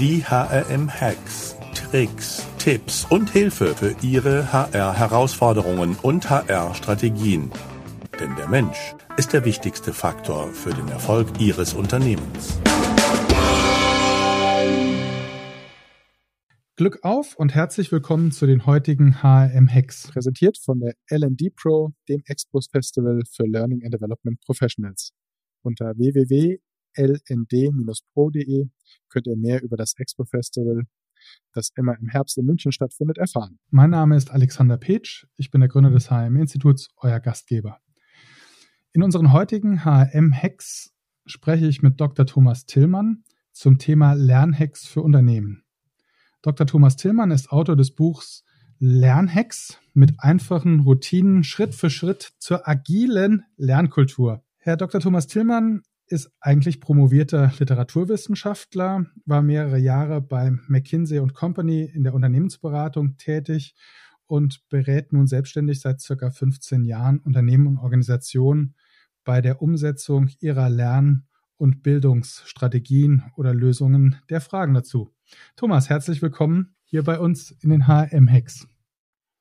Die HRM-Hacks, Tricks, Tipps und Hilfe für Ihre HR-Herausforderungen und HR-Strategien. Denn der Mensch ist der wichtigste Faktor für den Erfolg Ihres Unternehmens. Glück auf und herzlich willkommen zu den heutigen HRM-Hacks, präsentiert von der LD Pro, dem Expos Festival für Learning and Development Professionals. Unter www.lnd-pro.de könnt ihr mehr über das Expo Festival, das immer im Herbst in München stattfindet, erfahren. Mein Name ist Alexander Petsch, ich bin der Gründer des HRM-Instituts, euer Gastgeber. In unseren heutigen HRM-Hacks spreche ich mit Dr. Thomas Tillmann zum Thema Lernhacks für Unternehmen. Dr. Thomas Tillmann ist Autor des Buchs Lernhacks mit einfachen Routinen Schritt für Schritt zur agilen Lernkultur. Herr Dr. Thomas Tillmann ist eigentlich promovierter Literaturwissenschaftler, war mehrere Jahre bei McKinsey Company in der Unternehmensberatung tätig und berät nun selbstständig seit circa 15 Jahren Unternehmen und Organisationen bei der Umsetzung ihrer Lern- und Bildungsstrategien oder Lösungen der Fragen dazu. Thomas, herzlich willkommen hier bei uns in den HM-Hacks.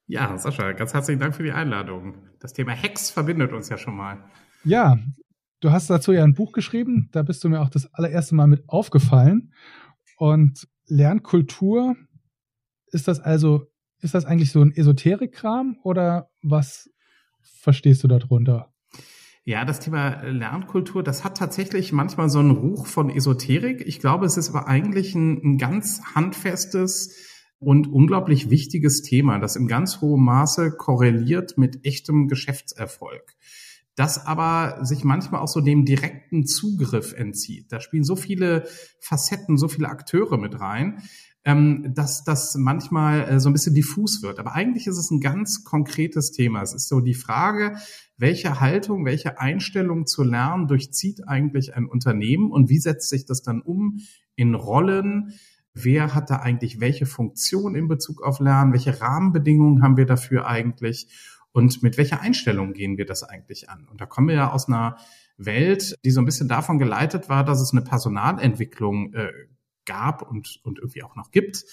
Ja, Sascha, ganz herzlichen Dank für die Einladung. Das Thema Hacks verbindet uns ja schon mal. Ja, du hast dazu ja ein Buch geschrieben, da bist du mir auch das allererste Mal mit aufgefallen. Und Lernkultur, ist das also, ist das eigentlich so ein Esoterikkram oder was verstehst du darunter? Ja, das Thema Lernkultur, das hat tatsächlich manchmal so einen Ruch von Esoterik. Ich glaube, es ist aber eigentlich ein, ein ganz handfestes und unglaublich wichtiges Thema, das in ganz hohem Maße korreliert mit echtem Geschäftserfolg das aber sich manchmal auch so dem direkten Zugriff entzieht. Da spielen so viele Facetten, so viele Akteure mit rein, ähm, dass das manchmal äh, so ein bisschen diffus wird. Aber eigentlich ist es ein ganz konkretes Thema. Es ist so die Frage, welche Haltung, welche Einstellung zu lernen durchzieht eigentlich ein Unternehmen und wie setzt sich das dann um in Rollen, wer hat da eigentlich welche Funktion in Bezug auf Lernen, welche Rahmenbedingungen haben wir dafür eigentlich und mit welcher Einstellung gehen wir das eigentlich an? Und da kommen wir ja aus einer Welt, die so ein bisschen davon geleitet war, dass es eine Personalentwicklung äh, gab und, und irgendwie auch noch gibt.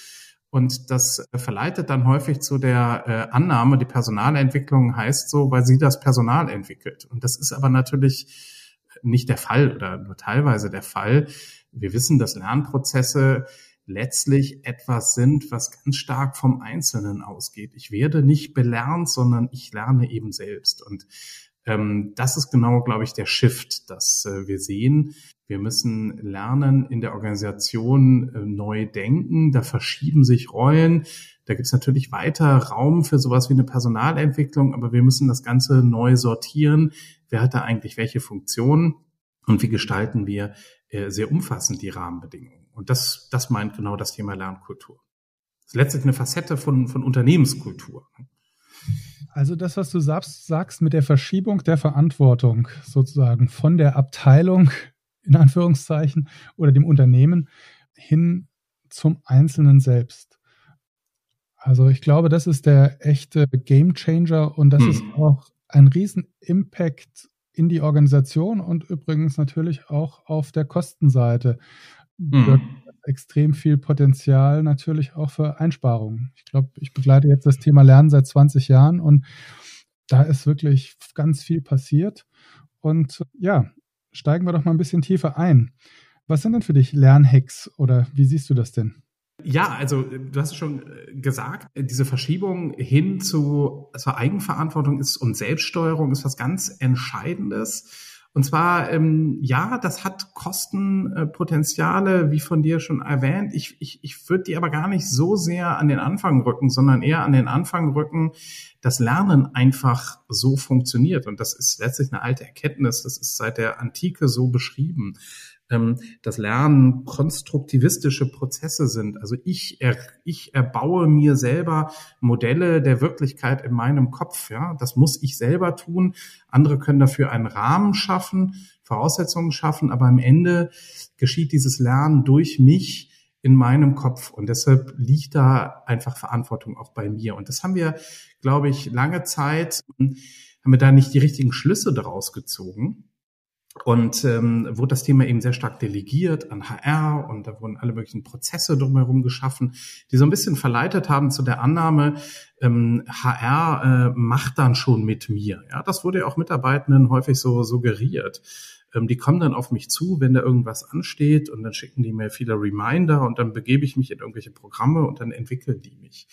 Und das verleitet dann häufig zu der äh, Annahme, die Personalentwicklung heißt so, weil sie das Personal entwickelt. Und das ist aber natürlich nicht der Fall oder nur teilweise der Fall. Wir wissen, dass Lernprozesse letztlich etwas sind, was ganz stark vom Einzelnen ausgeht. Ich werde nicht belernt, sondern ich lerne eben selbst. Und ähm, das ist genau, glaube ich, der Shift, dass äh, wir sehen. Wir müssen lernen, in der Organisation äh, neu denken. Da verschieben sich Rollen. Da gibt es natürlich weiter Raum für sowas wie eine Personalentwicklung, aber wir müssen das Ganze neu sortieren. Wer hat da eigentlich welche Funktionen? Und wie gestalten wir äh, sehr umfassend die Rahmenbedingungen? Und das, das meint genau das Thema Lernkultur. Das ist letztlich eine Facette von, von Unternehmenskultur. Also das, was du sagst, sagst mit der Verschiebung der Verantwortung sozusagen von der Abteilung in Anführungszeichen oder dem Unternehmen hin zum Einzelnen selbst. Also ich glaube, das ist der echte Game Changer und das hm. ist auch ein riesen Impact in die Organisation und übrigens natürlich auch auf der Kostenseite mhm. extrem viel Potenzial natürlich auch für Einsparungen. Ich glaube, ich begleite jetzt das Thema Lernen seit 20 Jahren und da ist wirklich ganz viel passiert. Und ja, steigen wir doch mal ein bisschen tiefer ein. Was sind denn für dich Lernhacks oder wie siehst du das denn? Ja, also du hast es schon äh, gesagt, diese Verschiebung hin zu also Eigenverantwortung ist und Selbststeuerung ist was ganz Entscheidendes. Und zwar, ähm, ja, das hat Kostenpotenziale, wie von dir schon erwähnt. Ich, ich, ich würde die aber gar nicht so sehr an den Anfang rücken, sondern eher an den Anfang rücken, dass Lernen einfach so funktioniert. Und das ist letztlich eine alte Erkenntnis. Das ist seit der Antike so beschrieben ähm, das Lernen konstruktivistische Prozesse sind. Also ich, er, ich erbaue mir selber Modelle der Wirklichkeit in meinem Kopf. Ja, das muss ich selber tun. Andere können dafür einen Rahmen schaffen, Voraussetzungen schaffen, aber am Ende geschieht dieses Lernen durch mich in meinem Kopf. Und deshalb liegt da einfach Verantwortung auch bei mir. Und das haben wir, glaube ich, lange Zeit, haben wir da nicht die richtigen Schlüsse daraus gezogen und ähm, wurde das Thema eben sehr stark delegiert an HR und da wurden alle möglichen Prozesse drumherum geschaffen, die so ein bisschen verleitet haben zu der Annahme, ähm, HR äh, macht dann schon mit mir. Ja, das wurde ja auch Mitarbeitenden häufig so suggeriert. Ähm, die kommen dann auf mich zu, wenn da irgendwas ansteht und dann schicken die mir viele Reminder und dann begebe ich mich in irgendwelche Programme und dann entwickeln die mich.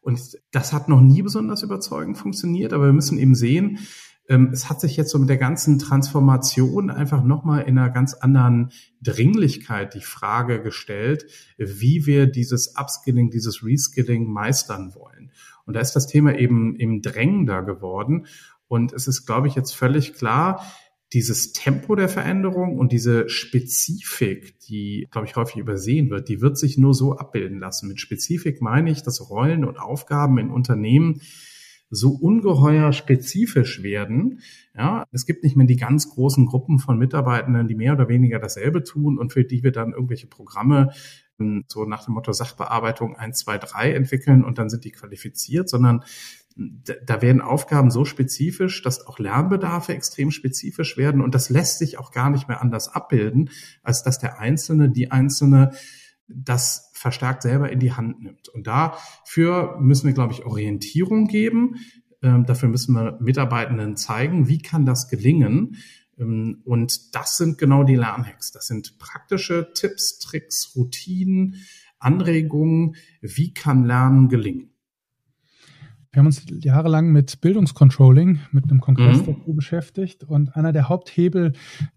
Und das hat noch nie besonders überzeugend funktioniert, aber wir müssen eben sehen, es hat sich jetzt so mit der ganzen Transformation einfach nochmal in einer ganz anderen Dringlichkeit die Frage gestellt, wie wir dieses Upskilling, dieses Reskilling meistern wollen. Und da ist das Thema eben, eben drängender geworden. Und es ist, glaube ich, jetzt völlig klar, dieses Tempo der Veränderung und diese Spezifik, die, glaube ich, häufig übersehen wird, die wird sich nur so abbilden lassen. Mit Spezifik meine ich, dass Rollen und Aufgaben in Unternehmen so ungeheuer spezifisch werden. Ja, es gibt nicht mehr die ganz großen Gruppen von Mitarbeitenden, die mehr oder weniger dasselbe tun und für die wir dann irgendwelche Programme ähm, so nach dem Motto Sachbearbeitung 1, 2, 3 entwickeln und dann sind die qualifiziert, sondern da werden Aufgaben so spezifisch, dass auch Lernbedarfe extrem spezifisch werden und das lässt sich auch gar nicht mehr anders abbilden, als dass der Einzelne, die Einzelne das verstärkt selber in die Hand nimmt. Und dafür müssen wir, glaube ich, Orientierung geben. Ähm, dafür müssen wir Mitarbeitenden zeigen, wie kann das gelingen. Ähm, und das sind genau die Lernhacks. Das sind praktische Tipps, Tricks, Routinen, Anregungen. Wie kann Lernen gelingen? Wir haben uns jahrelang mit Bildungscontrolling, mit einem Kongress mhm. dazu beschäftigt. Und einer der Haupthebel,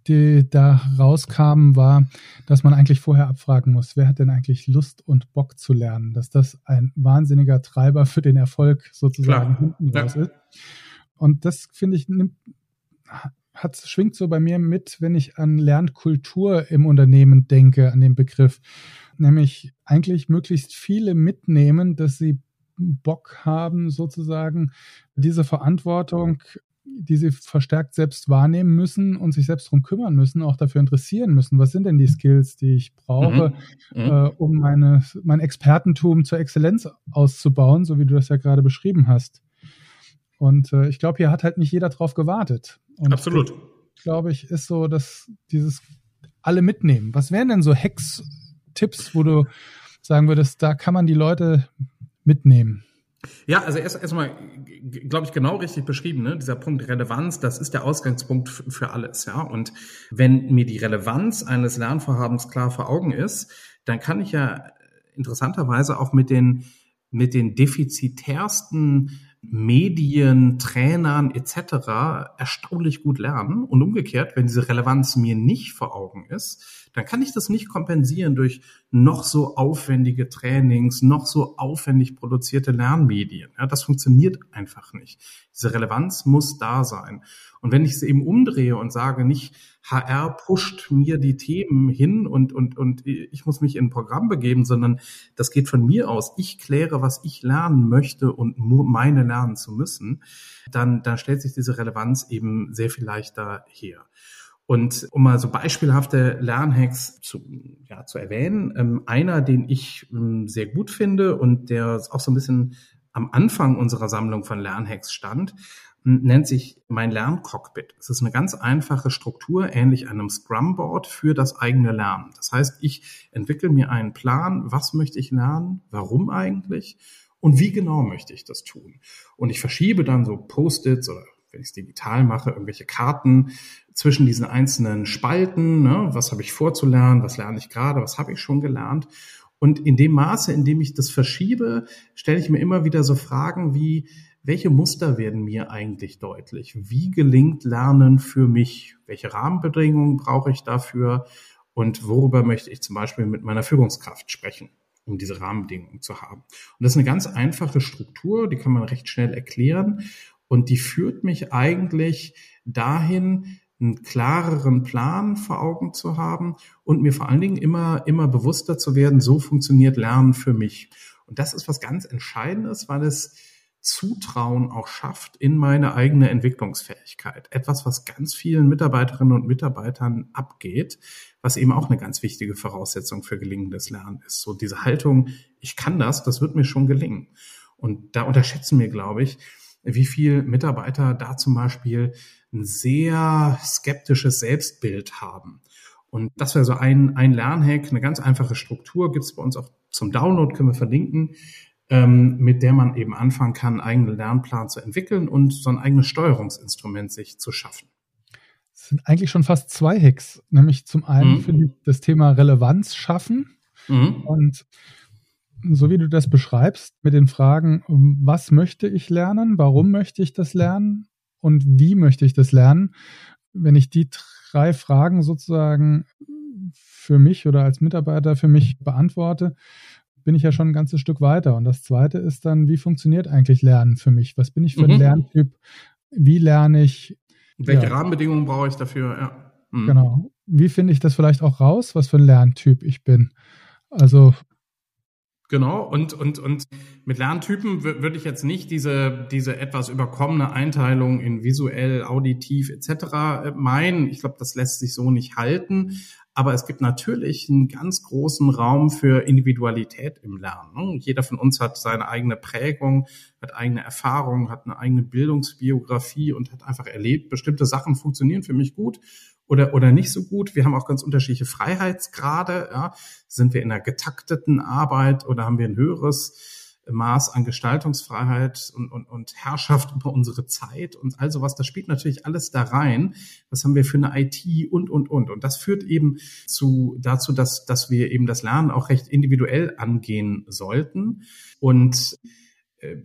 die da rauskamen, war, dass man eigentlich vorher abfragen muss, wer hat denn eigentlich Lust und Bock zu lernen? Dass das ein wahnsinniger Treiber für den Erfolg sozusagen Klar. hinten raus ja. ist. Und das, finde ich, nimmt, hat, schwingt so bei mir mit, wenn ich an Lernkultur im Unternehmen denke, an den Begriff. Nämlich eigentlich möglichst viele mitnehmen, dass sie Bock haben, sozusagen diese Verantwortung, die sie verstärkt selbst wahrnehmen müssen und sich selbst darum kümmern müssen, auch dafür interessieren müssen. Was sind denn die Skills, die ich brauche, mhm. Mhm. Äh, um meine, mein Expertentum zur Exzellenz auszubauen, so wie du das ja gerade beschrieben hast. Und äh, ich glaube, hier hat halt nicht jeder drauf gewartet. Und Absolut. Glaube ich, ist so, dass dieses alle mitnehmen. Was wären denn so Hacks-Tipps, wo du sagen würdest, da kann man die Leute mitnehmen? Ja, also erst erstmal, glaube ich, genau richtig beschrieben, ne? dieser Punkt Relevanz, das ist der Ausgangspunkt für alles, ja. Und wenn mir die Relevanz eines Lernvorhabens klar vor Augen ist, dann kann ich ja interessanterweise auch mit den mit den defizitärsten Medien, Trainern etc. erstaunlich gut lernen. Und umgekehrt, wenn diese Relevanz mir nicht vor Augen ist, dann kann ich das nicht kompensieren durch noch so aufwendige Trainings, noch so aufwendig produzierte Lernmedien. Ja, das funktioniert einfach nicht. Diese Relevanz muss da sein. Und wenn ich es eben umdrehe und sage, nicht HR pusht mir die Themen hin und, und, und ich muss mich in ein Programm begeben, sondern das geht von mir aus. Ich kläre, was ich lernen möchte und meine lernen zu müssen, dann, dann stellt sich diese Relevanz eben sehr viel leichter her. Und um mal so beispielhafte Lernhacks zu, ja, zu erwähnen, ähm, einer, den ich ähm, sehr gut finde und der auch so ein bisschen am Anfang unserer Sammlung von Lernhacks stand, nennt sich mein Lerncockpit. Es ist eine ganz einfache Struktur, ähnlich einem Scrum-Board für das eigene Lernen. Das heißt, ich entwickle mir einen Plan, was möchte ich lernen, warum eigentlich und wie genau möchte ich das tun. Und ich verschiebe dann so Post-its oder wenn ich es digital mache, irgendwelche Karten zwischen diesen einzelnen Spalten. Ne? Was habe ich vorzulernen? Was lerne ich gerade? Was habe ich schon gelernt? Und in dem Maße, in dem ich das verschiebe, stelle ich mir immer wieder so Fragen wie, welche Muster werden mir eigentlich deutlich? Wie gelingt Lernen für mich? Welche Rahmenbedingungen brauche ich dafür? Und worüber möchte ich zum Beispiel mit meiner Führungskraft sprechen, um diese Rahmenbedingungen zu haben? Und das ist eine ganz einfache Struktur, die kann man recht schnell erklären. Und die führt mich eigentlich dahin, einen klareren Plan vor Augen zu haben und mir vor allen Dingen immer, immer bewusster zu werden, so funktioniert Lernen für mich. Und das ist was ganz Entscheidendes, weil es Zutrauen auch schafft in meine eigene Entwicklungsfähigkeit. Etwas, was ganz vielen Mitarbeiterinnen und Mitarbeitern abgeht, was eben auch eine ganz wichtige Voraussetzung für gelingendes Lernen ist. So diese Haltung, ich kann das, das wird mir schon gelingen. Und da unterschätzen wir, glaube ich, wie viel Mitarbeiter da zum Beispiel ein sehr skeptisches Selbstbild haben. Und das wäre so ein, ein Lernhack, eine ganz einfache Struktur, gibt es bei uns auch zum Download, können wir verlinken, ähm, mit der man eben anfangen kann, einen eigenen Lernplan zu entwickeln und so ein eigenes Steuerungsinstrument sich zu schaffen. Es sind eigentlich schon fast zwei Hacks, nämlich zum einen mhm. finde ich das Thema Relevanz schaffen mhm. und so wie du das beschreibst, mit den Fragen, was möchte ich lernen, warum möchte ich das lernen und wie möchte ich das lernen, wenn ich die drei Fragen sozusagen für mich oder als Mitarbeiter für mich beantworte, bin ich ja schon ein ganzes Stück weiter. Und das zweite ist dann, wie funktioniert eigentlich Lernen für mich? Was bin ich für ein mhm. Lerntyp? Wie lerne ich? Welche ja. Rahmenbedingungen brauche ich dafür? Ja. Mhm. Genau. Wie finde ich das vielleicht auch raus, was für ein Lerntyp ich bin? Also Genau, und, und, und mit Lerntypen würde ich jetzt nicht diese, diese etwas überkommene Einteilung in visuell, auditiv etc. Äh, meinen. Ich glaube, das lässt sich so nicht halten. Aber es gibt natürlich einen ganz großen Raum für Individualität im Lernen. Ne? Jeder von uns hat seine eigene Prägung, hat eigene Erfahrungen, hat eine eigene Bildungsbiografie und hat einfach erlebt, bestimmte Sachen funktionieren für mich gut oder, oder nicht so gut. Wir haben auch ganz unterschiedliche Freiheitsgrade. Ja. Sind wir in einer getakteten Arbeit oder haben wir ein höheres Maß an Gestaltungsfreiheit und, und, und Herrschaft über unsere Zeit und all sowas. Das spielt natürlich alles da rein. Was haben wir für eine IT und, und, und. Und das führt eben zu, dazu, dass, dass wir eben das Lernen auch recht individuell angehen sollten. Und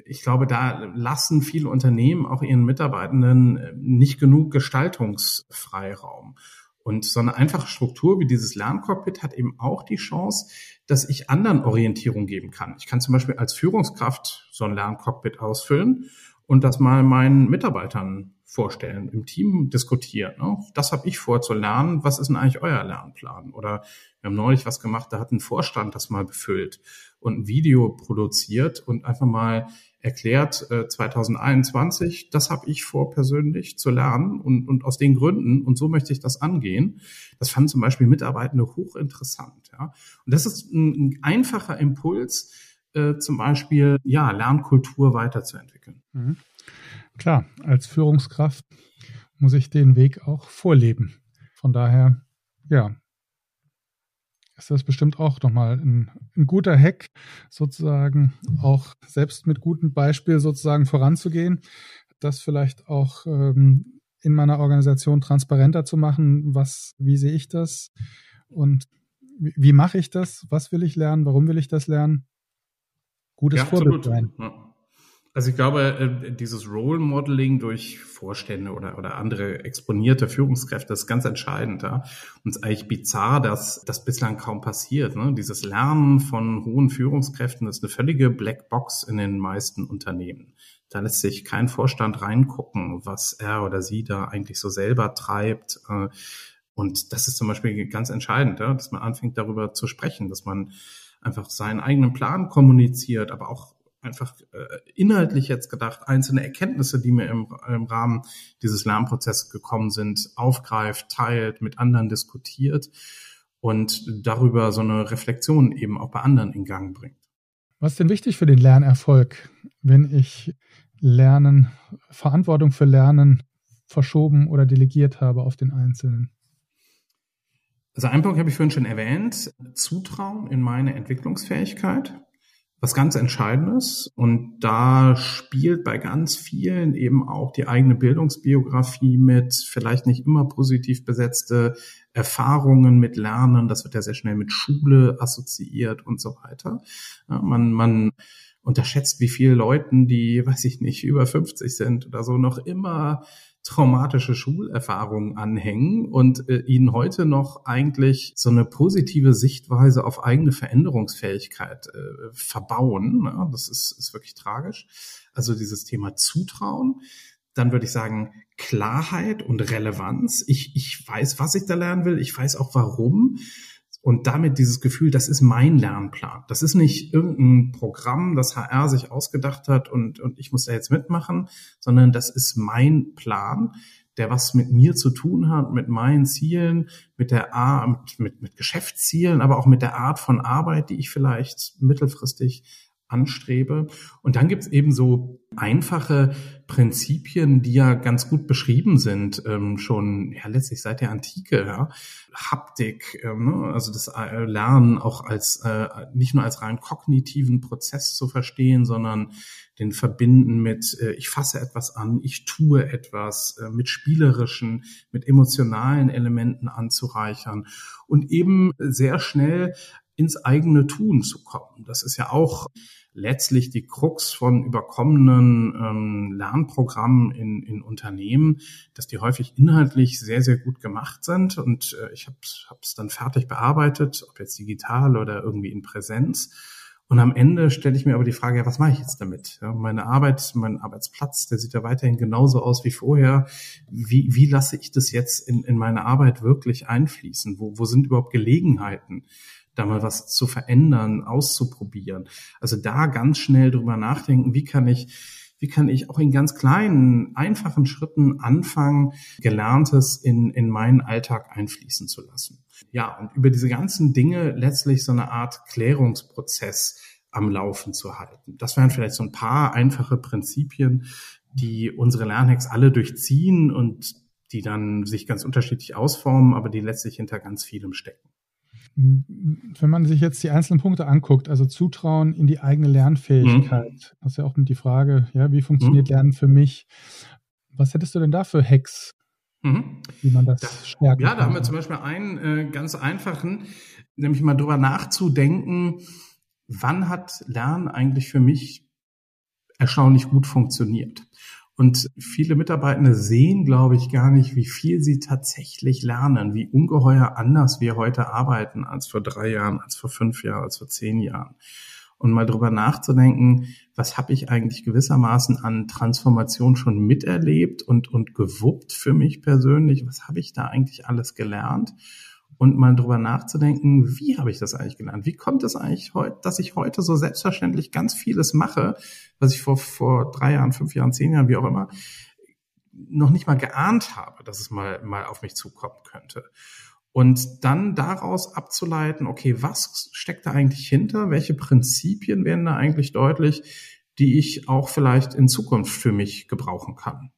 ich glaube, da lassen viele Unternehmen auch ihren Mitarbeitenden äh, nicht genug Gestaltungsfreiraum. Und so eine einfache Struktur wie dieses Lerncockpit hat eben auch die Chance, dass ich anderen Orientierung geben kann. Ich kann zum Beispiel als Führungskraft so ein Lerncockpit ausfüllen und das mal meinen Mitarbeitern vorstellen, im Team diskutieren. Ne? Das habe ich vor zu lernen. Was ist denn eigentlich euer Lernplan? Oder wir haben neulich was gemacht, da hat ein Vorstand das mal befüllt und ein Video produziert und einfach mal erklärt, äh, 2021, das habe ich vor persönlich zu lernen und, und aus den Gründen und so möchte ich das angehen. Das fanden zum Beispiel Mitarbeitende hochinteressant. Ja? Und das ist ein, ein einfacher Impuls, äh, zum Beispiel ja Lernkultur weiterzuentwickeln. Mhm. Klar, als Führungskraft muss ich den Weg auch vorleben. Von daher, ja, ist das bestimmt auch nochmal ein, ein guter Hack, sozusagen auch selbst mit gutem Beispiel sozusagen voranzugehen, das vielleicht auch ähm, in meiner Organisation transparenter zu machen, was, wie sehe ich das und wie, wie mache ich das, was will ich lernen, warum will ich das lernen. Gutes ja, Vorbild sein. Ja. Also ich glaube, äh, dieses Role Modeling durch Vorstände oder, oder andere exponierte Führungskräfte ist ganz entscheidend. Ja? Und es ist eigentlich bizarr, dass das bislang kaum passiert. Ne? Dieses Lernen von hohen Führungskräften ist eine völlige Blackbox in den meisten Unternehmen. Da lässt sich kein Vorstand reingucken, was er oder sie da eigentlich so selber treibt. Äh, und das ist zum Beispiel ganz entscheidend, ja? dass man anfängt darüber zu sprechen, dass man einfach seinen eigenen Plan kommuniziert, aber auch einfach äh, inhaltlich jetzt gedacht einzelne Erkenntnisse, die mir im, im Rahmen dieses Lernprozesses gekommen sind, aufgreift, teilt, mit anderen diskutiert und darüber so eine Reflexion eben auch bei anderen in Gang bringt. Was ist denn wichtig für den Lernerfolg, wenn ich Lernen, Verantwortung für Lernen verschoben oder delegiert habe auf den Einzelnen? Also ein Punkt habe ich vorhin schon erwähnt, Zutrauen in meine Entwicklungsfähigkeit was ganz Entscheidendes. Und da spielt bei ganz vielen eben auch die eigene Bildungsbiografie mit, vielleicht nicht immer positiv besetzte Erfahrungen mit Lernen. Das wird ja sehr schnell mit Schule assoziiert und so weiter. Ja, man, man unterschätzt, wie viele Leuten, die, weiß ich nicht, über 50 sind oder so, noch immer traumatische Schulerfahrungen anhängen und äh, ihnen heute noch eigentlich so eine positive Sichtweise auf eigene Veränderungsfähigkeit äh, verbauen. Ja, das ist, ist wirklich tragisch. Also dieses Thema Zutrauen. Dann würde ich sagen, Klarheit und Relevanz. Ich, ich weiß, was ich da lernen will. Ich weiß auch warum. Und damit dieses Gefühl, das ist mein Lernplan. Das ist nicht irgendein Programm, das HR sich ausgedacht hat und, und ich muss da jetzt mitmachen, sondern das ist mein Plan, der was mit mir zu tun hat, mit meinen Zielen, mit der Art, mit, mit Geschäftszielen, aber auch mit der Art von Arbeit, die ich vielleicht mittelfristig anstrebe. Und dann gibt's eben so einfache Prinzipien, die ja ganz gut beschrieben sind, ähm, schon ja letztlich seit der Antike. Ja. Haptik, ähm, ne? also das äh, Lernen auch als äh, nicht nur als rein kognitiven Prozess zu verstehen, sondern den verbinden mit äh, ich fasse etwas an, ich tue etwas, äh, mit spielerischen, mit emotionalen Elementen anzureichern und eben sehr schnell ins eigene Tun zu kommen. Das ist ja auch letztlich die Krux von überkommenen ähm, Lernprogrammen in, in Unternehmen, dass die häufig inhaltlich sehr, sehr gut gemacht sind. Und äh, ich habe es dann fertig bearbeitet, ob jetzt digital oder irgendwie in Präsenz. Und am Ende stelle ich mir aber die Frage, ja, was mache ich jetzt damit? Ja, meine Arbeit, mein Arbeitsplatz, der sieht ja weiterhin genauso aus wie vorher. Wie, wie lasse ich das jetzt in, in meine Arbeit wirklich einfließen? Wo, wo sind überhaupt Gelegenheiten? Da mal was zu verändern, auszuprobieren. Also da ganz schnell drüber nachdenken, wie kann ich wie kann ich auch in ganz kleinen, einfachen Schritten anfangen, Gelerntes in, in meinen Alltag einfließen zu lassen. Ja, und über diese ganzen Dinge letztlich so eine Art Klärungsprozess am Laufen zu halten. Das wären vielleicht so ein paar einfache Prinzipien, die unsere Lernhacks alle durchziehen und die dann sich ganz unterschiedlich ausformen, aber die letztlich hinter ganz vielem stecken wenn man sich jetzt die einzelnen Punkte anguckt, also Zutrauen in die eigene Lernfähigkeit, mhm. das ist ja auch die Frage, ja, wie funktioniert mhm. Lernen für mich? Was hättest du denn da für Hacks, mhm. wie man das, das stärken Ja, da haben wir zum Beispiel einen äh, ganz einfachen, nämlich mal drüber nachzudenken, wann hat Lernen eigentlich für mich erstaunlich gut funktioniert? Und viele Mitarbeitende sehen, glaube ich, gar nicht, wie viel sie tatsächlich lernen, wie ungeheuer anders wir heute arbeiten als vor drei Jahren, als vor fünf Jahren, als vor zehn Jahren. Und mal drüber nachzudenken, was habe ich eigentlich gewissermaßen an Transformation schon miterlebt und, und gewuppt für mich persönlich? Was habe ich da eigentlich alles gelernt? Und mal drüber nachzudenken, wie habe ich das eigentlich gelernt? Wie kommt es eigentlich heute, dass ich heute so selbstverständlich ganz vieles mache, was ich vor, vor drei Jahren, fünf Jahren, zehn Jahren, wie auch immer, noch nicht mal geahnt habe, dass es mal, mal auf mich zukommen könnte. Und dann daraus abzuleiten, okay, was steckt da eigentlich hinter? Welche Prinzipien werden da eigentlich deutlich, die ich auch vielleicht in Zukunft für mich gebrauchen kann?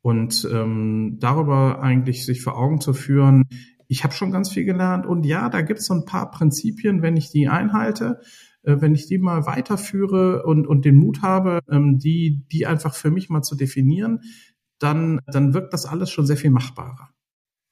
Und ähm, darüber eigentlich sich vor Augen zu führen, ich habe schon ganz viel gelernt und ja, da gibt es so ein paar Prinzipien, wenn ich die einhalte, äh, wenn ich die mal weiterführe und, und den Mut habe, ähm, die, die einfach für mich mal zu definieren, dann, dann wirkt das alles schon sehr viel machbarer.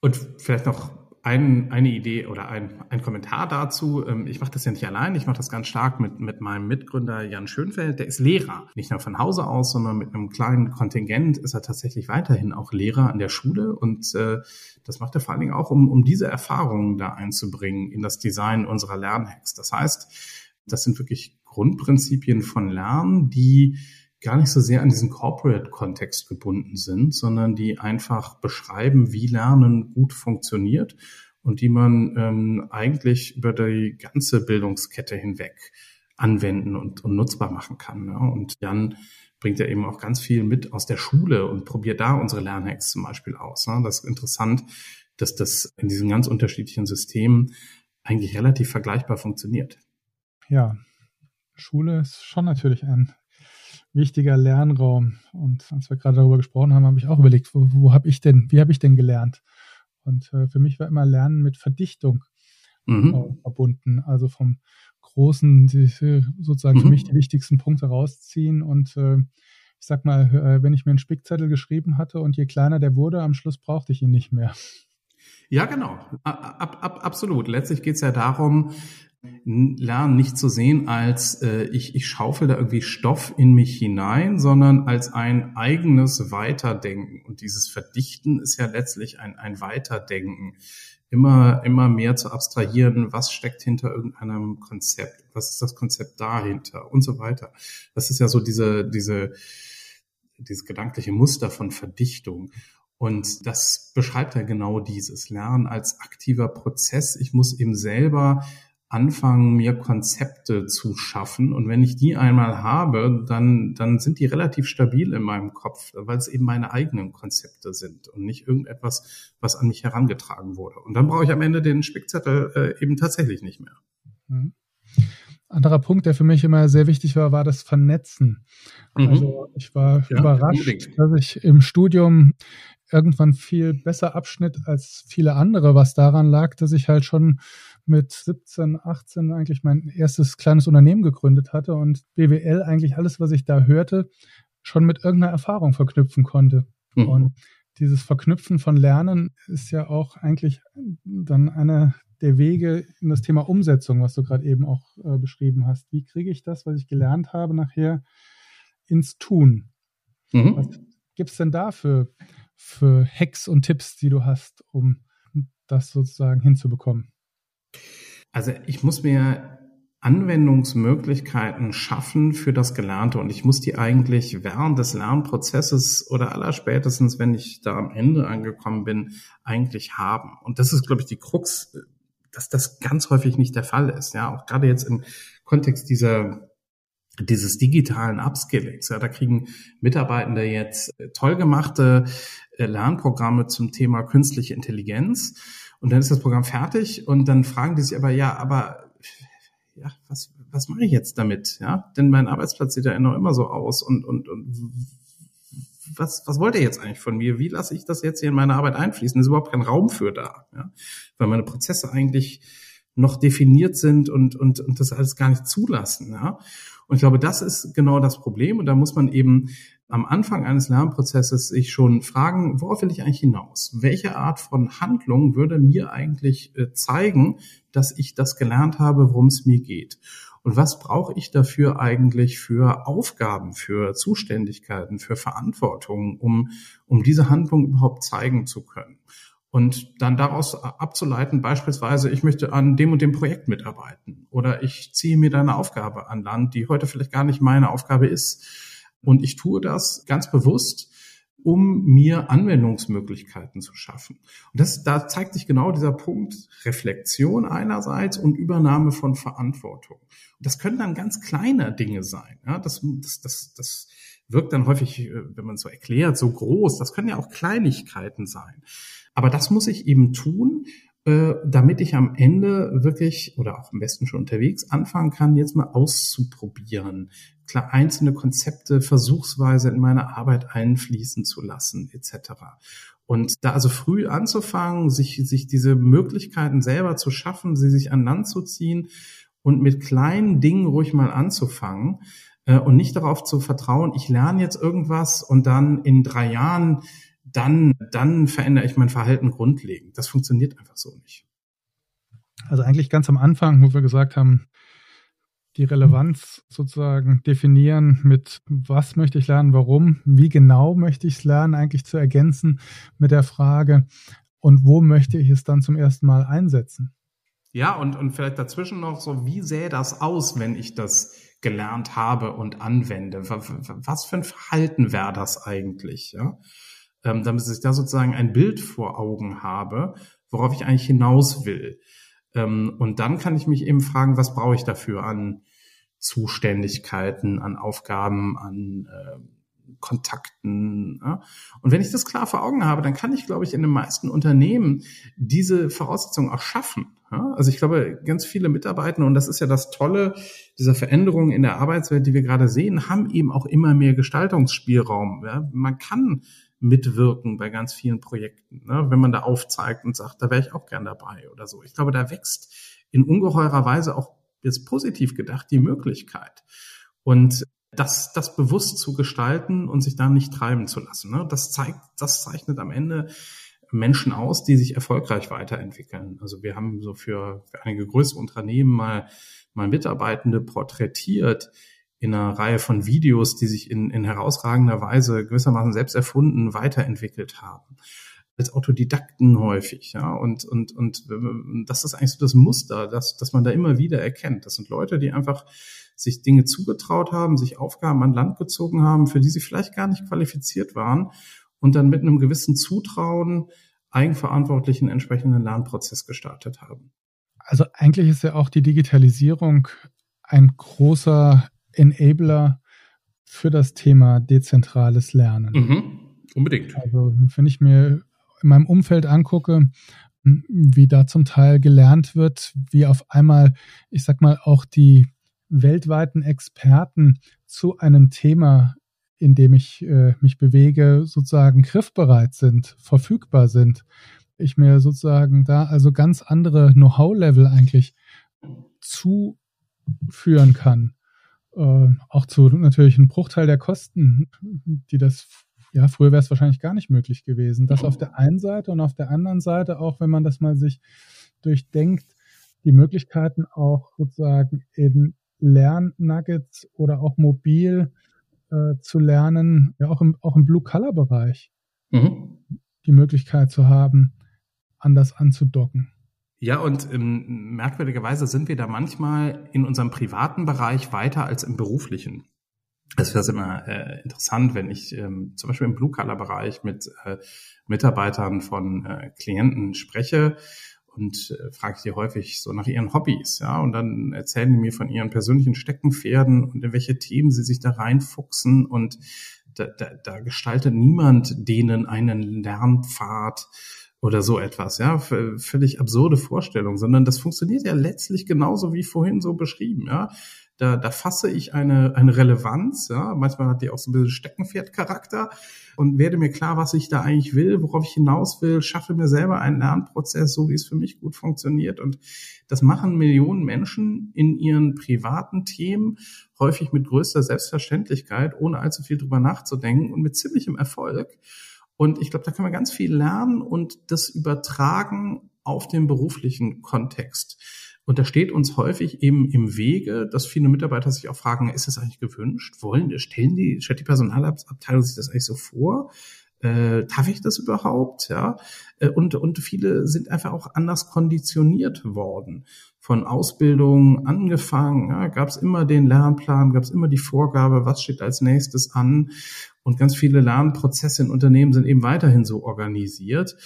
Und vielleicht noch ein, eine Idee oder ein, ein Kommentar dazu. Ähm, ich mache das ja nicht allein, ich mache das ganz stark mit, mit meinem Mitgründer Jan Schönfeld. Der ist Lehrer, nicht nur von Hause aus, sondern mit einem kleinen Kontingent ist er tatsächlich weiterhin auch Lehrer an der Schule. Und äh, das macht er vor allen Dingen auch, um, um diese Erfahrungen da einzubringen in das Design unserer Lernhacks. Das heißt, das sind wirklich Grundprinzipien von Lernen, die gar nicht so sehr an diesen Corporate-Kontext gebunden sind, sondern die einfach beschreiben, wie Lernen gut funktioniert und die man ähm, eigentlich über die ganze Bildungskette hinweg anwenden und, und nutzbar machen kann. Ja. Und Jan bringt ja eben auch ganz viel mit aus der Schule und probiert da unsere Lernhacks zum Beispiel aus. Ja. Das ist interessant, dass das in diesen ganz unterschiedlichen Systemen eigentlich relativ vergleichbar funktioniert. Ja, Schule ist schon natürlich ein wichtiger Lernraum. Und als wir gerade darüber gesprochen haben, habe ich auch überlegt, wo, wo habe ich denn, wie habe ich denn gelernt? Und äh, für mich war immer Lernen mit Verdichtung mhm. äh, verbunden. Also vom großen, die, sozusagen mhm. für mich die wichtigsten Punkte rausziehen und äh, ich sag mal, äh, wenn ich mir einen Spickzettel geschrieben hatte und je kleiner der wurde, am Schluss brauchte ich ihn nicht mehr. Ja, genau. Ab, ab, absolut. Letztlich geht es ja darum, Lernen nicht zu sehen als äh, ich, ich schaufel da irgendwie Stoff in mich hinein, sondern als ein eigenes Weiterdenken. Und dieses Verdichten ist ja letztlich ein, ein Weiterdenken. Immer, immer mehr zu abstrahieren, was steckt hinter irgendeinem Konzept, was ist das Konzept dahinter und so weiter. Das ist ja so diese, diese, dieses gedankliche Muster von Verdichtung. Und das beschreibt ja genau dieses Lernen als aktiver Prozess. Ich muss eben selber anfangen, mir Konzepte zu schaffen. Und wenn ich die einmal habe, dann, dann sind die relativ stabil in meinem Kopf, weil es eben meine eigenen Konzepte sind und nicht irgendetwas, was an mich herangetragen wurde. Und dann brauche ich am Ende den Spickzettel äh, eben tatsächlich nicht mehr. Mhm. Anderer Punkt, der für mich immer sehr wichtig war, war das Vernetzen. Mhm. Also ich war ja, überrascht, unbedingt. dass ich im Studium irgendwann viel besser abschnitt als viele andere, was daran lag, dass ich halt schon mit 17, 18 eigentlich mein erstes kleines Unternehmen gegründet hatte und BWL eigentlich alles, was ich da hörte, schon mit irgendeiner Erfahrung verknüpfen konnte. Mhm. Und dieses Verknüpfen von Lernen ist ja auch eigentlich dann einer der Wege in das Thema Umsetzung, was du gerade eben auch äh, beschrieben hast. Wie kriege ich das, was ich gelernt habe, nachher ins Tun? Mhm. Was gibt es denn da für, für Hacks und Tipps, die du hast, um das sozusagen hinzubekommen? Also ich muss mir Anwendungsmöglichkeiten schaffen für das Gelernte und ich muss die eigentlich während des Lernprozesses oder allerspätestens, wenn ich da am Ende angekommen bin, eigentlich haben. Und das ist, glaube ich, die Krux dass das ganz häufig nicht der Fall ist. Ja, auch gerade jetzt im Kontext dieser dieses digitalen Upskillings. Ja, da kriegen Mitarbeitende jetzt toll gemachte Lernprogramme zum Thema künstliche Intelligenz. Und dann ist das Programm fertig und dann fragen die sich aber, ja, aber ja, was, was mache ich jetzt damit? Ja, denn mein Arbeitsplatz sieht ja noch immer so aus und, und, und was, was wollt ihr jetzt eigentlich von mir? Wie lasse ich das jetzt hier in meine Arbeit einfließen? Da ist überhaupt kein Raum für da, ja? weil meine Prozesse eigentlich noch definiert sind und, und, und das alles gar nicht zulassen. Ja? Und ich glaube, das ist genau das Problem. Und da muss man eben am Anfang eines Lernprozesses sich schon fragen, worauf will ich eigentlich hinaus? Welche Art von Handlung würde mir eigentlich äh, zeigen, dass ich das gelernt habe, worum es mir geht? Und was brauche ich dafür eigentlich für Aufgaben, für Zuständigkeiten, für Verantwortung, um, um diese Handlung überhaupt zeigen zu können? Und dann daraus abzuleiten, beispielsweise, ich möchte an dem und dem Projekt mitarbeiten oder ich ziehe mir da eine Aufgabe an Land, die heute vielleicht gar nicht meine Aufgabe ist. Und ich tue das ganz bewusst, um mir Anwendungsmöglichkeiten zu schaffen. Und das, da zeigt sich genau dieser Punkt Reflexion einerseits und Übernahme von Verantwortung. Und das können dann ganz kleine Dinge sein. Ja, das, das, das, das wirkt dann häufig, äh, wenn man es so erklärt, so groß. Das können ja auch Kleinigkeiten sein. Aber das muss ich eben tun, äh, damit ich am Ende wirklich oder auch am besten schon unterwegs anfangen kann, jetzt mal auszuprobieren, klar einzelne Konzepte versuchsweise in meine Arbeit einfließen zu lassen, etc. Und da also früh anzufangen, sich, sich diese Möglichkeiten selber zu schaffen, sie sich an Land zu ziehen und mit kleinen Dingen ruhig mal anzufangen äh, und nicht darauf zu vertrauen, ich lerne jetzt irgendwas und dann in drei Jahren, dann, dann verändere ich mein Verhalten grundlegend. Das funktioniert einfach so nicht. Also eigentlich ganz am Anfang, wo wir gesagt haben, die Relevanz sozusagen definieren mit, was möchte ich lernen, warum, wie genau möchte ich es lernen, eigentlich zu ergänzen mit der Frage, und wo möchte ich es dann zum ersten Mal einsetzen? Ja, und, und vielleicht dazwischen noch so, wie sähe das aus, wenn ich das gelernt habe und anwende? Was für ein Verhalten wäre das eigentlich? Ja? Ähm, damit ich da sozusagen ein Bild vor Augen habe, worauf ich eigentlich hinaus will. Ähm, und dann kann ich mich eben fragen, was brauche ich dafür an Zuständigkeiten, an Aufgaben, an äh, Kontakten. Ja? Und wenn ich das klar vor Augen habe, dann kann ich, glaube ich, in den meisten Unternehmen diese Voraussetzungen auch schaffen. Ja? Also ich glaube, ganz viele Mitarbeiter, und das ist ja das Tolle dieser Veränderungen in der Arbeitswelt, die wir gerade sehen, haben eben auch immer mehr Gestaltungsspielraum. Ja? Man kann mitwirken bei ganz vielen Projekten, ne? wenn man da aufzeigt und sagt, da wäre ich auch gern dabei oder so. Ich glaube, da wächst in ungeheurer Weise auch jetzt positiv gedacht die Möglichkeit. Und das, das bewusst zu gestalten und sich da nicht treiben zu lassen. Ne? Das zeigt, das zeichnet am Ende Menschen aus, die sich erfolgreich weiterentwickeln. Also wir haben so für, für einige größere Unternehmen mal, mal Mitarbeitende porträtiert, in einer Reihe von Videos, die sich in, in herausragender Weise gewissermaßen selbst erfunden weiterentwickelt haben. Als Autodidakten häufig, ja, und, und, und das ist eigentlich so das Muster, dass, dass man da immer wieder erkennt. Das sind Leute, die einfach sich Dinge zugetraut haben, sich Aufgaben an Land gezogen haben, für die sie vielleicht gar nicht qualifiziert waren und dann mit einem gewissen Zutrauen eigenverantwortlichen entsprechenden Lernprozess gestartet haben. Also eigentlich ist ja auch die Digitalisierung ein großer Enabler für das Thema dezentrales Lernen. Mhm, unbedingt. Also wenn ich mir in meinem Umfeld angucke, wie da zum Teil gelernt wird, wie auf einmal, ich sag mal, auch die weltweiten Experten zu einem Thema, in dem ich äh, mich bewege, sozusagen griffbereit sind, verfügbar sind. Ich mir sozusagen da also ganz andere Know-how-Level eigentlich zuführen kann. Äh, auch zu natürlich einem Bruchteil der Kosten, die das ja, früher wäre es wahrscheinlich gar nicht möglich gewesen. Das auf der einen Seite und auf der anderen Seite auch, wenn man das mal sich durchdenkt, die Möglichkeiten auch sozusagen in Lernnuggets oder auch mobil äh, zu lernen, ja auch im, auch im Blue-Color-Bereich mhm. die Möglichkeit zu haben, anders anzudocken. Ja, und ähm, merkwürdigerweise sind wir da manchmal in unserem privaten Bereich weiter als im beruflichen. Es wäre immer äh, interessant, wenn ich ähm, zum Beispiel im Blue-Color-Bereich mit äh, Mitarbeitern von äh, Klienten spreche und äh, frage die häufig so nach ihren Hobbys, ja, und dann erzählen die mir von ihren persönlichen Steckenpferden und in welche Themen sie sich da reinfuchsen und da, da, da gestaltet niemand denen einen Lernpfad oder so etwas, ja, völlig absurde Vorstellung, sondern das funktioniert ja letztlich genauso wie vorhin so beschrieben, ja. Da, da fasse ich eine, eine Relevanz, ja, manchmal hat die auch so ein bisschen Steckenpferdcharakter und werde mir klar, was ich da eigentlich will, worauf ich hinaus will, schaffe mir selber einen Lernprozess, so wie es für mich gut funktioniert. Und das machen Millionen Menschen in ihren privaten Themen, häufig mit größter Selbstverständlichkeit, ohne allzu viel drüber nachzudenken und mit ziemlichem Erfolg. Und ich glaube, da können wir ganz viel lernen und das übertragen auf den beruflichen Kontext. Und da steht uns häufig eben im Wege, dass viele Mitarbeiter sich auch fragen, ist das eigentlich gewünscht? Wollen, stellen die, stellt die Personalabteilung sich das eigentlich so vor? Äh, darf ich das überhaupt? Ja. Äh, und, und viele sind einfach auch anders konditioniert worden. Von Ausbildung angefangen, ja, gab es immer den Lernplan, gab es immer die Vorgabe, was steht als nächstes an. Und ganz viele Lernprozesse in Unternehmen sind eben weiterhin so organisiert.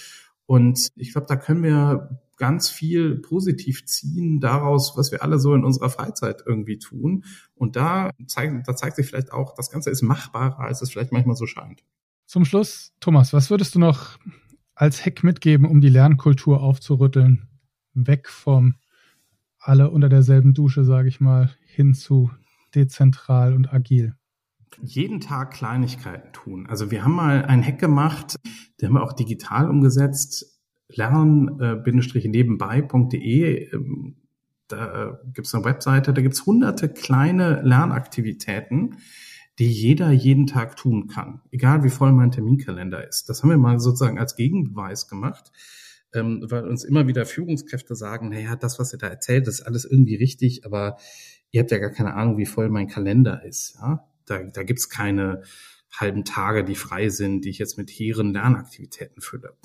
Und ich glaube, da können wir ganz viel positiv ziehen daraus, was wir alle so in unserer Freizeit irgendwie tun. Und da zeigt, da zeigt sich vielleicht auch, das Ganze ist machbarer, als es vielleicht manchmal so scheint. Zum Schluss, Thomas, was würdest du noch als Hack mitgeben, um die Lernkultur aufzurütteln? Weg vom alle unter derselben Dusche, sage ich mal, hin zu dezentral und agil jeden Tag Kleinigkeiten tun. Also wir haben mal einen Hack gemacht, den haben wir auch digital umgesetzt lern-nebenbei.de. Ähm, da gibt es eine Webseite, da gibt es hunderte kleine Lernaktivitäten, die jeder jeden Tag tun kann, egal wie voll mein Terminkalender ist. Das haben wir mal sozusagen als Gegenbeweis gemacht, ähm, weil uns immer wieder Führungskräfte sagen, naja, das, was ihr da erzählt, ist alles irgendwie richtig, aber ihr habt ja gar keine Ahnung, wie voll mein Kalender ist. Ja? Da, da gibt's keine halben Tage, die frei sind, die ich jetzt mit hehren Lernaktivitäten fülle.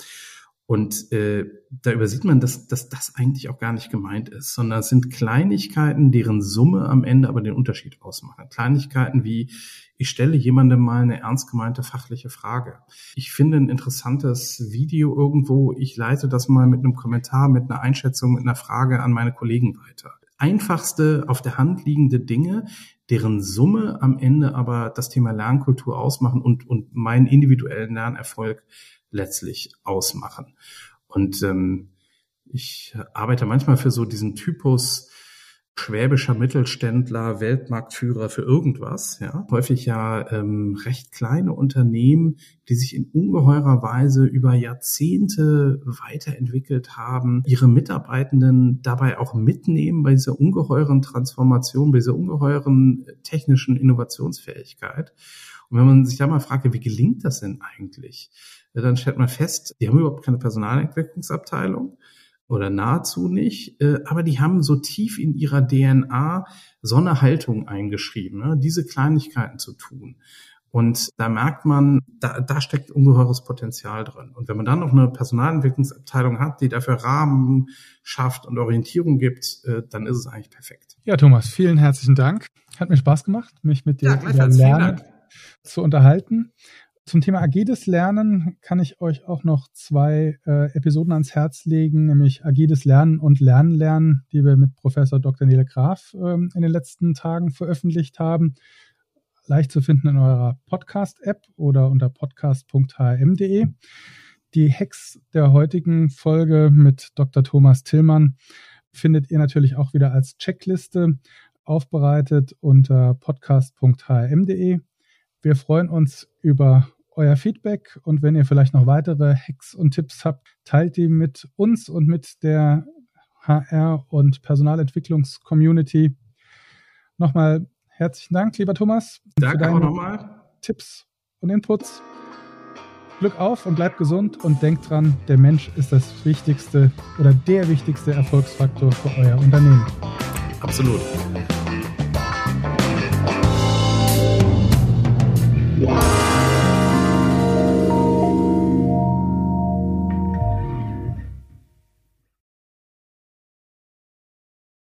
Und äh, da übersieht man, dass, dass das eigentlich auch gar nicht gemeint ist, sondern es sind Kleinigkeiten, deren Summe am Ende aber den Unterschied ausmachen. Kleinigkeiten wie, ich stelle jemandem mal eine ernst gemeinte fachliche Frage. Ich finde ein interessantes Video irgendwo, ich leite das mal mit einem Kommentar, mit einer Einschätzung, mit einer Frage an meine Kollegen weiter. Einfachste, auf der Hand liegende Dinge, deren Summe am Ende aber das Thema Lernkultur ausmachen und, und meinen individuellen Lernerfolg letztlich ausmachen. Und ähm, ich arbeite manchmal für so diesen Typus schwäbischer Mittelständler, Weltmarktführer für irgendwas, ja. Häufig ja ähm, recht kleine Unternehmen, die sich in ungeheurer Weise über Jahrzehnte weiterentwickelt haben, ihre Mitarbeitenden dabei auch mitnehmen bei dieser ungeheuren Transformation, bei dieser ungeheuren technischen Innovationsfähigkeit. Und wenn man sich da mal fragt, wie gelingt das denn eigentlich? dann stellt man fest, die haben überhaupt keine Personalentwicklungsabteilung oder nahezu nicht, äh, aber die haben so tief in ihrer DNA so eine Haltung eingeschrieben, ne, diese Kleinigkeiten zu tun. Und da merkt man, da, da steckt ungeheures Potenzial drin. Und wenn man dann noch eine Personalentwicklungsabteilung hat, die dafür Rahmen schafft und Orientierung gibt, äh, dann ist es eigentlich perfekt. Ja, Thomas, vielen herzlichen Dank. Hat mir Spaß gemacht, mich mit dir ja, über Lernen zu unterhalten. Zum Thema agiles Lernen kann ich euch auch noch zwei äh, Episoden ans Herz legen, nämlich agiles Lernen und Lernlernen, die wir mit Professor Dr. Nele Graf ähm, in den letzten Tagen veröffentlicht haben. Leicht zu finden in eurer Podcast-App oder unter podcast.hm.de. Die Hacks der heutigen Folge mit Dr. Thomas Tillmann findet ihr natürlich auch wieder als Checkliste aufbereitet unter podcast.hm.de. Wir freuen uns über euer Feedback und wenn ihr vielleicht noch weitere Hacks und Tipps habt, teilt die mit uns und mit der HR- und Personalentwicklungs-Community. Nochmal herzlichen Dank, lieber Thomas. Danke auch nochmal. Tipps und Inputs. Glück auf und bleibt gesund und denkt dran, der Mensch ist das wichtigste oder der wichtigste Erfolgsfaktor für euer Unternehmen. Absolut. Wow.